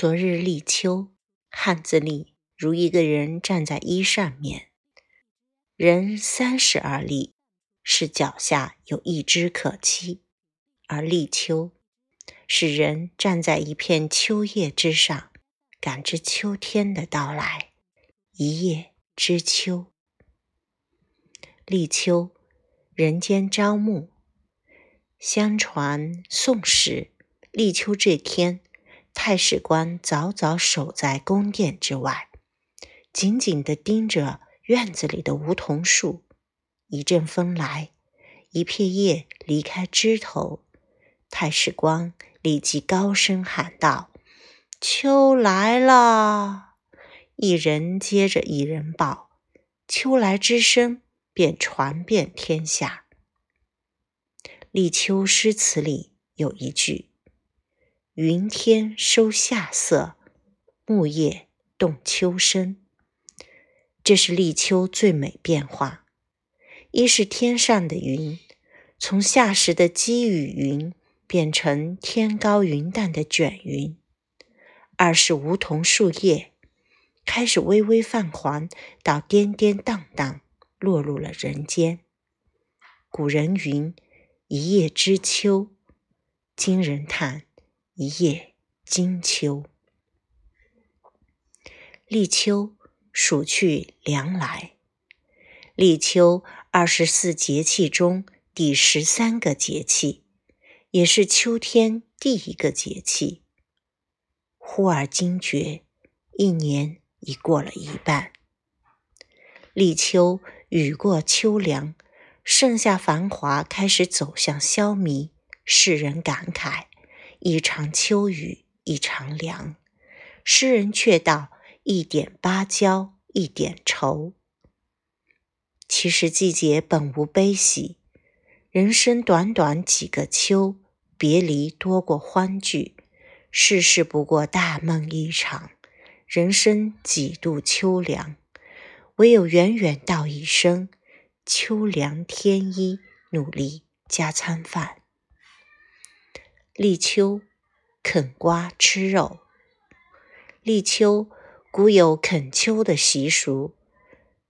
昨日立秋，汉字立如一个人站在一上面，人三十而立，是脚下有一枝可栖；而立秋，是人站在一片秋叶之上，感知秋天的到来。一叶知秋，立秋，人间朝暮。相传宋时立秋这天。太史官早早守在宫殿之外，紧紧地盯着院子里的梧桐树。一阵风来，一片叶离开枝头，太史官立即高声喊道：“秋来了！”一人接着一人报，秋来之声便传遍天下。立秋诗词里有一句。云天收夏色，木叶动秋声。这是立秋最美变化：一是天上的云，从夏时的积雨云变成天高云淡的卷云；二是梧桐树叶开始微微泛黄，到颠颠荡荡，落入了人间。古人云：“一叶知秋”，今人叹。一叶金秋，立秋，暑去凉来。立秋，二十四节气中第十三个节气，也是秋天第一个节气。忽而惊觉，一年已过了一半。立秋，雨过秋凉，盛夏繁华开始走向消弭，世人感慨。一场秋雨一场凉，诗人却道：“一点芭蕉一点愁。”其实季节本无悲喜，人生短短几个秋，别离多过欢聚，世事不过大梦一场，人生几度秋凉，唯有远远道一声：“秋凉添衣，努力加餐饭。”立秋，啃瓜吃肉。立秋，古有啃秋的习俗，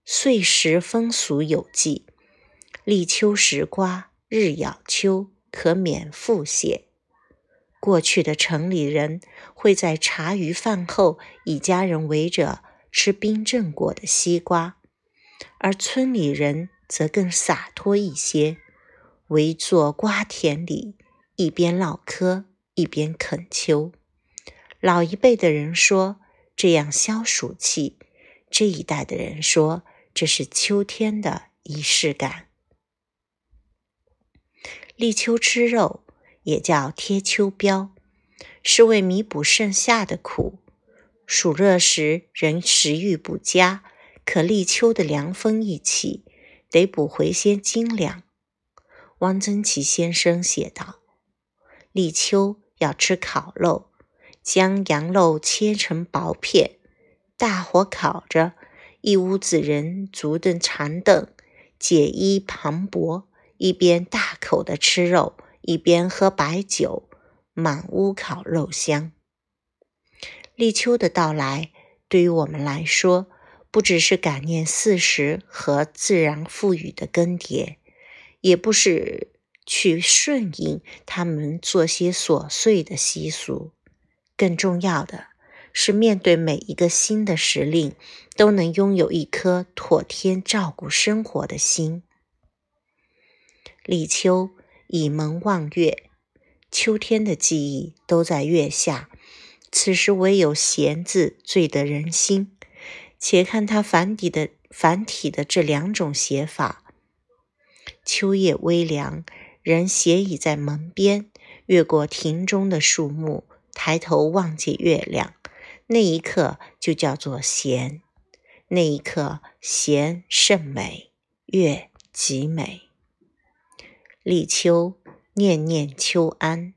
岁时风俗有记。立秋食瓜，日咬秋，可免腹泻。过去的城里人会在茶余饭后，一家人围着吃冰镇过的西瓜，而村里人则更洒脱一些，围坐瓜田里。一边唠嗑，一边恳求。老一辈的人说这样消暑气，这一代的人说这是秋天的仪式感。立秋吃肉也叫贴秋膘，是为弥补盛夏的苦。暑热时人食欲不佳，可立秋的凉风一起，得补回些精粮。汪曾祺先生写道。立秋要吃烤肉，将羊肉切成薄片，大火烤着，一屋子人足凳长凳，解衣磅礴，一边大口的吃肉，一边喝白酒，满屋烤肉香。立秋的到来，对于我们来说，不只是感念四时和自然赋予的更迭，也不是。去顺应他们做些琐碎的习俗，更重要的是面对每一个新的时令，都能拥有一颗妥天照顾生活的心。立秋，倚门望月，秋天的记忆都在月下，此时唯有闲字最得人心。且看它繁体的繁体的这两种写法：秋夜微凉。人斜倚在门边，越过庭中的树木，抬头望见月亮，那一刻就叫做闲。那一刻，闲甚美，月极美。立秋，念念秋安。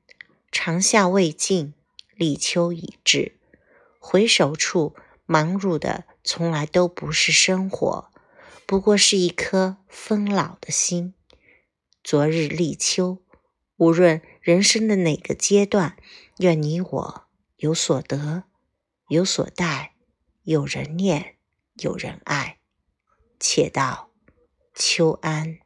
长夏未尽，立秋已至。回首处，忙碌的从来都不是生活，不过是一颗丰老的心。昨日立秋，无论人生的哪个阶段，愿你我有所得，有所待，有人念，有人爱。且道秋安。